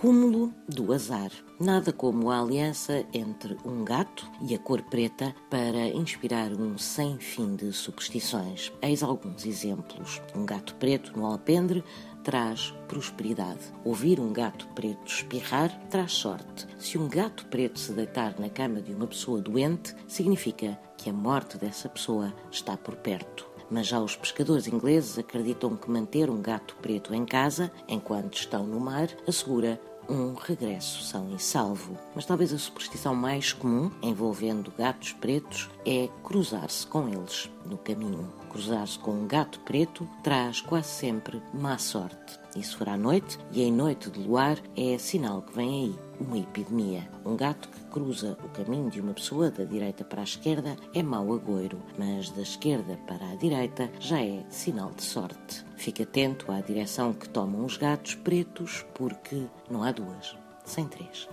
cúmulo do azar. Nada como a aliança entre um gato e a cor preta para inspirar um sem fim de superstições. Eis alguns exemplos. Um gato preto no alpendre traz prosperidade. Ouvir um gato preto espirrar traz sorte. Se um gato preto se deitar na cama de uma pessoa doente, significa que a morte dessa pessoa está por perto mas já os pescadores ingleses acreditam que manter um gato preto em casa, enquanto estão no mar, assegura um regresso são e salvo. Mas talvez a superstição mais comum envolvendo gatos pretos é cruzar-se com eles no caminho. Cruzar-se com um gato preto traz quase sempre má sorte. Isso for à noite, e em noite de luar é sinal que vem aí uma epidemia. Um gato que cruza o caminho de uma pessoa da direita para a esquerda é mau agouro, mas da esquerda para a direita já é sinal de sorte. Fique atento à direção que tomam os gatos pretos, porque não há duas, sem três.